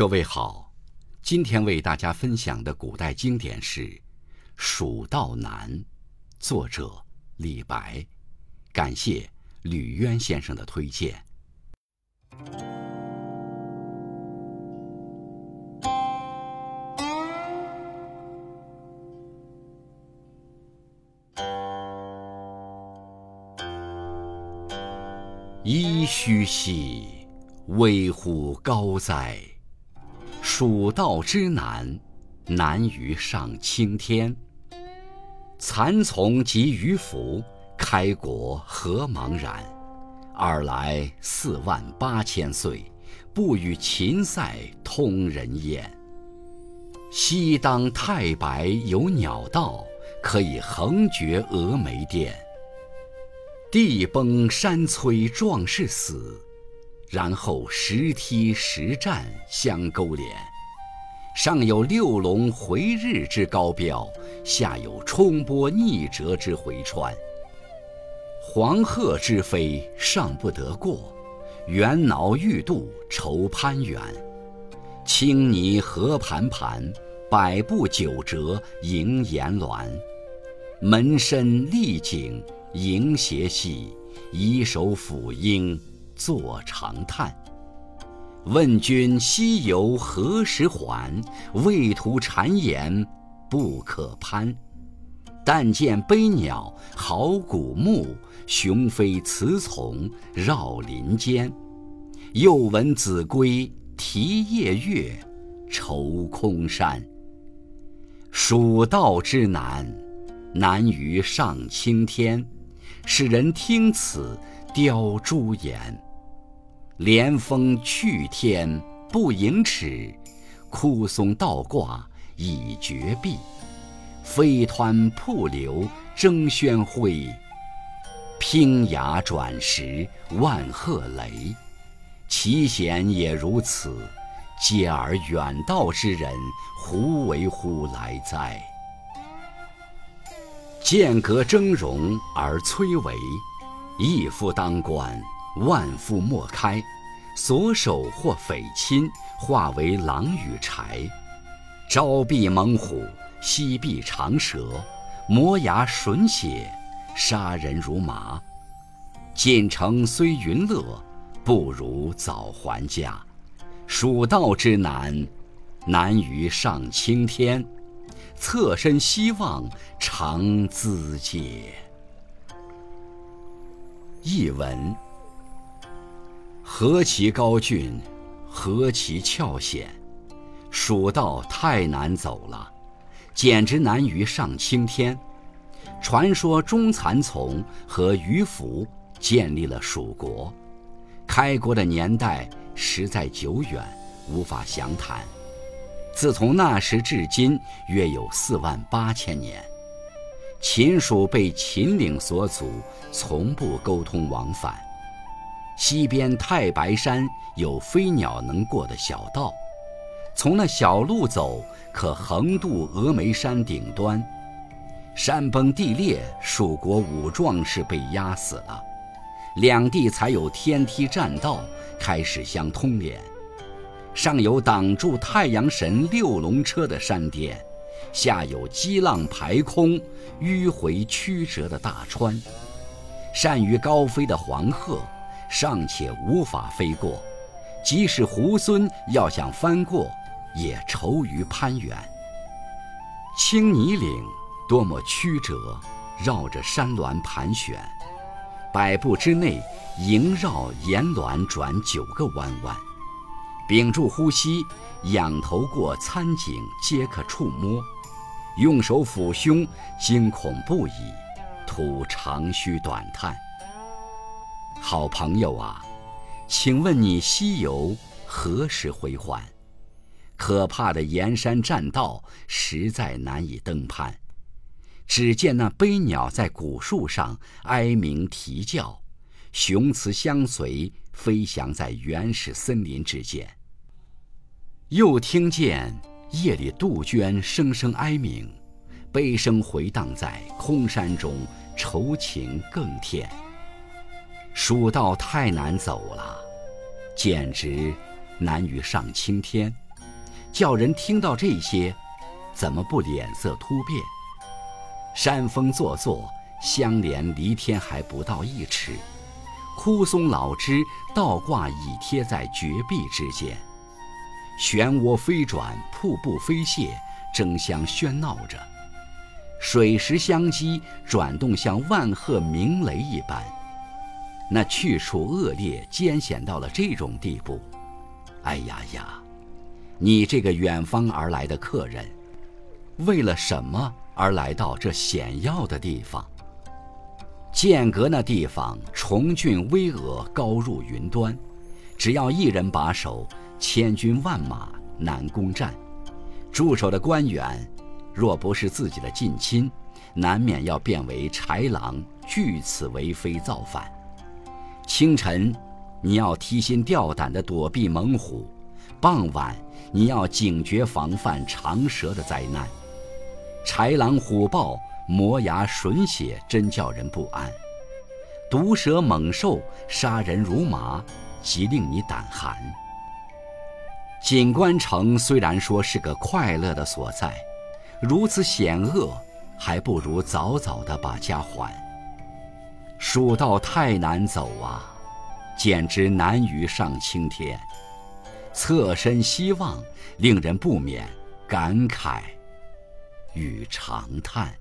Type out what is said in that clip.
各位好，今天为大家分享的古代经典是《蜀道难》，作者李白。感谢吕渊先生的推荐。噫吁兮，危乎高哉！蜀道之难，难于上青天。蚕丛及鱼凫，开国何茫然！尔来四万八千岁，不与秦塞通人烟。西当太白有鸟道，可以横绝峨眉巅。地崩山摧壮士死，然后石梯石栈相勾连。上有六龙回日之高标，下有冲波逆折之回川。黄鹤之飞尚不得过，猿猱欲度愁攀援。青泥何盘盘，百步九折萦岩峦。门深丽景。迎斜隙，以手抚膺，坐长叹。问君西游何时还？畏途谗言，不可攀。但见悲鸟号古木，雄飞雌从绕林间。又闻子规啼夜月，愁空山。蜀道之难，难于上青天。使人听此凋朱颜。连峰去天不盈尺，枯松倒挂已绝壁。飞湍瀑流争喧哗，砯崖转石万壑雷。其险也如此，嗟尔远道之人胡为乎来哉？剑阁峥嵘而崔嵬，一夫当关，万夫莫开。所守或匪侵，化为狼与豺。朝避猛虎，夕避长蛇，磨牙吮血，杀人如麻。进城虽云乐，不如早还家。蜀道之难，难于上青天。侧身西望，长咨嗟。译文：何其高峻，何其峭险！蜀道太难走了，简直难于上青天。传说中蚕丛和鱼凫建立了蜀国，开国的年代实在久远，无法详谈。自从那时至今，约有四万八千年。秦蜀被秦岭所阻，从不沟通往返。西边太白山有飞鸟能过的小道，从那小路走，可横渡峨眉山顶端。山崩地裂，蜀国五壮士被压死了，两地才有天梯栈道，开始相通连。上有挡住太阳神六龙车的山巅，下有激浪排空、迂回曲折的大川。善于高飞的黄鹤尚且无法飞过，即使猢狲要想翻过，也愁于攀援。青泥岭多么曲折，绕着山峦盘旋，百步之内萦绕岩峦转九个弯弯。屏住呼吸，仰头过参景皆可触摸；用手抚胸，惊恐不已，吐长吁短叹。好朋友啊，请问你西游何时回还？可怕的岩山栈道实在难以登攀。只见那悲鸟在古树上哀鸣啼叫，雄雌相随，飞翔在原始森林之间。又听见夜里杜鹃声声哀鸣，悲声回荡在空山中，愁情更添。蜀道太难走了，简直难于上青天。叫人听到这些，怎么不脸色突变？山峰座座，相连离天还不到一尺，枯松老枝倒挂倚贴在绝壁之间，漩涡飞转，瀑布飞泻，争相喧闹着，水石相击，转动像万壑鸣雷一般。那去处恶劣艰险到了这种地步，哎呀呀！你这个远方而来的客人，为了什么而来到这险要的地方？剑阁那地方重峻巍峨，高入云端，只要一人把守，千军万马难攻占。驻守的官员，若不是自己的近亲，难免要变为豺狼，据此为非造反。清晨，你要提心吊胆地躲避猛虎；傍晚，你要警觉防范长蛇的灾难。豺狼虎豹、磨牙吮血，真叫人不安；毒蛇猛兽，杀人如麻，极令你胆寒。锦官城虽然说是个快乐的所在，如此险恶，还不如早早的把家还。蜀道太难走啊，简直难于上青天。侧身西望，令人不免感慨与长叹。